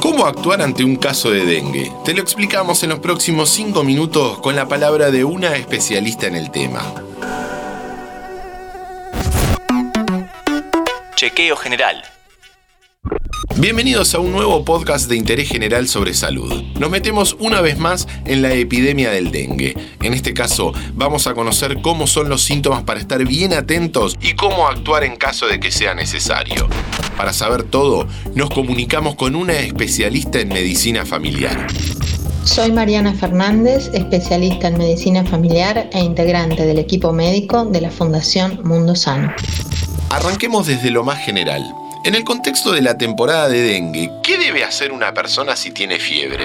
¿Cómo actuar ante un caso de dengue? Te lo explicamos en los próximos 5 minutos con la palabra de una especialista en el tema. Chequeo general. Bienvenidos a un nuevo podcast de interés general sobre salud. Nos metemos una vez más en la epidemia del dengue. En este caso, vamos a conocer cómo son los síntomas para estar bien atentos y cómo actuar en caso de que sea necesario. Para saber todo, nos comunicamos con una especialista en medicina familiar. Soy Mariana Fernández, especialista en medicina familiar e integrante del equipo médico de la Fundación Mundo Sano. Arranquemos desde lo más general. En el contexto de la temporada de dengue, ¿qué debe hacer una persona si tiene fiebre?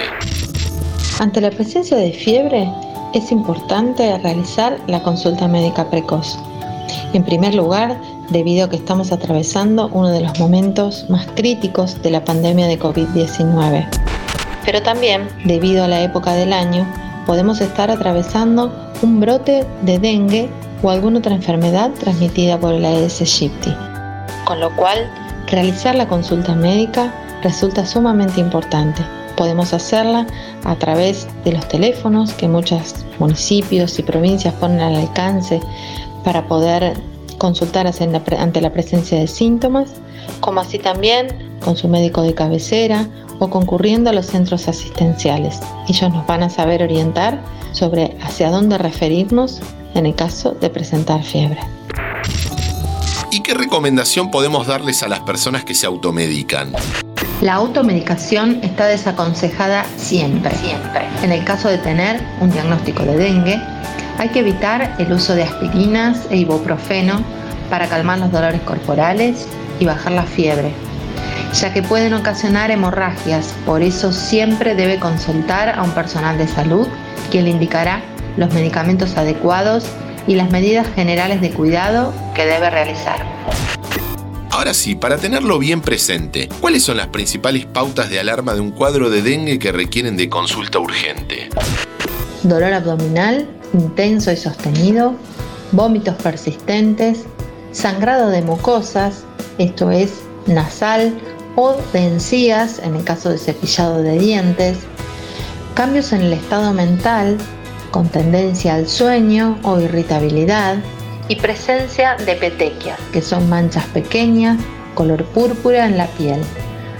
Ante la presencia de fiebre, es importante realizar la consulta médica precoz. En primer lugar, debido a que estamos atravesando uno de los momentos más críticos de la pandemia de COVID-19. Pero también, debido a la época del año, podemos estar atravesando un brote de dengue o alguna otra enfermedad transmitida por el Aedes aegypti. Con lo cual, Realizar la consulta médica resulta sumamente importante. Podemos hacerla a través de los teléfonos que muchos municipios y provincias ponen al alcance para poder consultar ante la presencia de síntomas, como así también con su médico de cabecera o concurriendo a los centros asistenciales. Ellos nos van a saber orientar sobre hacia dónde referirnos en el caso de presentar fiebre. ¿Y qué recomendación podemos darles a las personas que se automedican? La automedicación está desaconsejada siempre. Siempre. En el caso de tener un diagnóstico de dengue, hay que evitar el uso de aspirinas e ibuprofeno para calmar los dolores corporales y bajar la fiebre, ya que pueden ocasionar hemorragias. Por eso siempre debe consultar a un personal de salud quien le indicará los medicamentos adecuados y las medidas generales de cuidado que debe realizar. Ahora sí, para tenerlo bien presente, ¿cuáles son las principales pautas de alarma de un cuadro de dengue que requieren de consulta urgente? Dolor abdominal intenso y sostenido, vómitos persistentes, sangrado de mucosas, esto es nasal o de encías en el caso de cepillado de dientes, cambios en el estado mental, con tendencia al sueño o irritabilidad, y presencia de petequias, que son manchas pequeñas, color púrpura en la piel.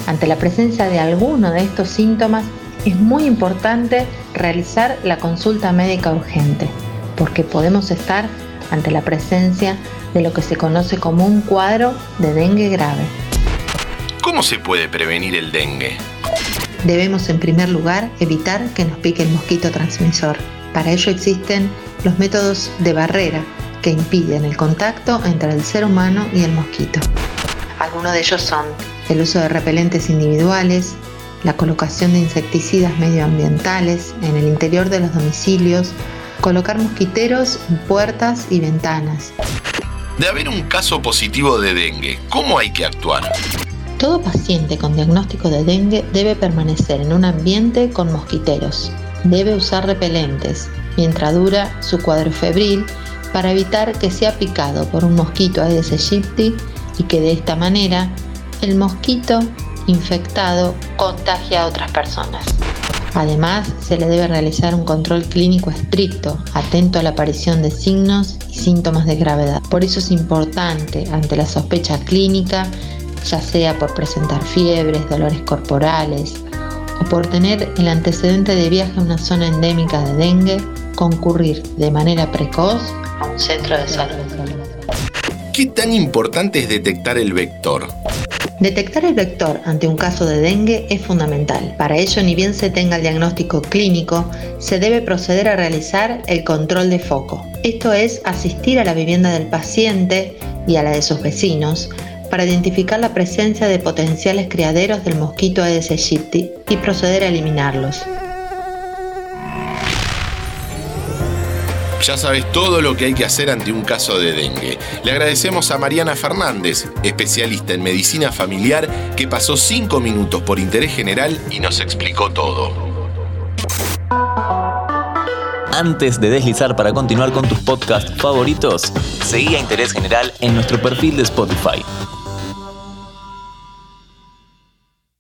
Ante la presencia de alguno de estos síntomas, es muy importante realizar la consulta médica urgente, porque podemos estar ante la presencia de lo que se conoce como un cuadro de dengue grave. ¿Cómo se puede prevenir el dengue? Debemos en primer lugar evitar que nos pique el mosquito transmisor. Para ello existen los métodos de barrera que impiden el contacto entre el ser humano y el mosquito. Algunos de ellos son el uso de repelentes individuales, la colocación de insecticidas medioambientales en el interior de los domicilios, colocar mosquiteros en puertas y ventanas. De haber un caso positivo de dengue, ¿cómo hay que actuar? Todo paciente con diagnóstico de dengue debe permanecer en un ambiente con mosquiteros. Debe usar repelentes mientras dura su cuadro febril para evitar que sea picado por un mosquito Aedes aegypti y que de esta manera el mosquito infectado contagie a otras personas. Además, se le debe realizar un control clínico estricto, atento a la aparición de signos y síntomas de gravedad. Por eso es importante, ante la sospecha clínica, ya sea por presentar fiebres, dolores corporales o por tener el antecedente de viaje a una zona endémica de dengue, concurrir de manera precoz un centro de salud. ¿Qué tan importante es detectar el vector? Detectar el vector ante un caso de dengue es fundamental. Para ello, ni bien se tenga el diagnóstico clínico, se debe proceder a realizar el control de foco. Esto es asistir a la vivienda del paciente y a la de sus vecinos para identificar la presencia de potenciales criaderos del mosquito Aedes aegypti y proceder a eliminarlos. Ya sabes todo lo que hay que hacer ante un caso de dengue. Le agradecemos a Mariana Fernández, especialista en medicina familiar, que pasó cinco minutos por interés general y nos explicó todo. Antes de deslizar para continuar con tus podcasts favoritos, seguí a Interés General en nuestro perfil de Spotify.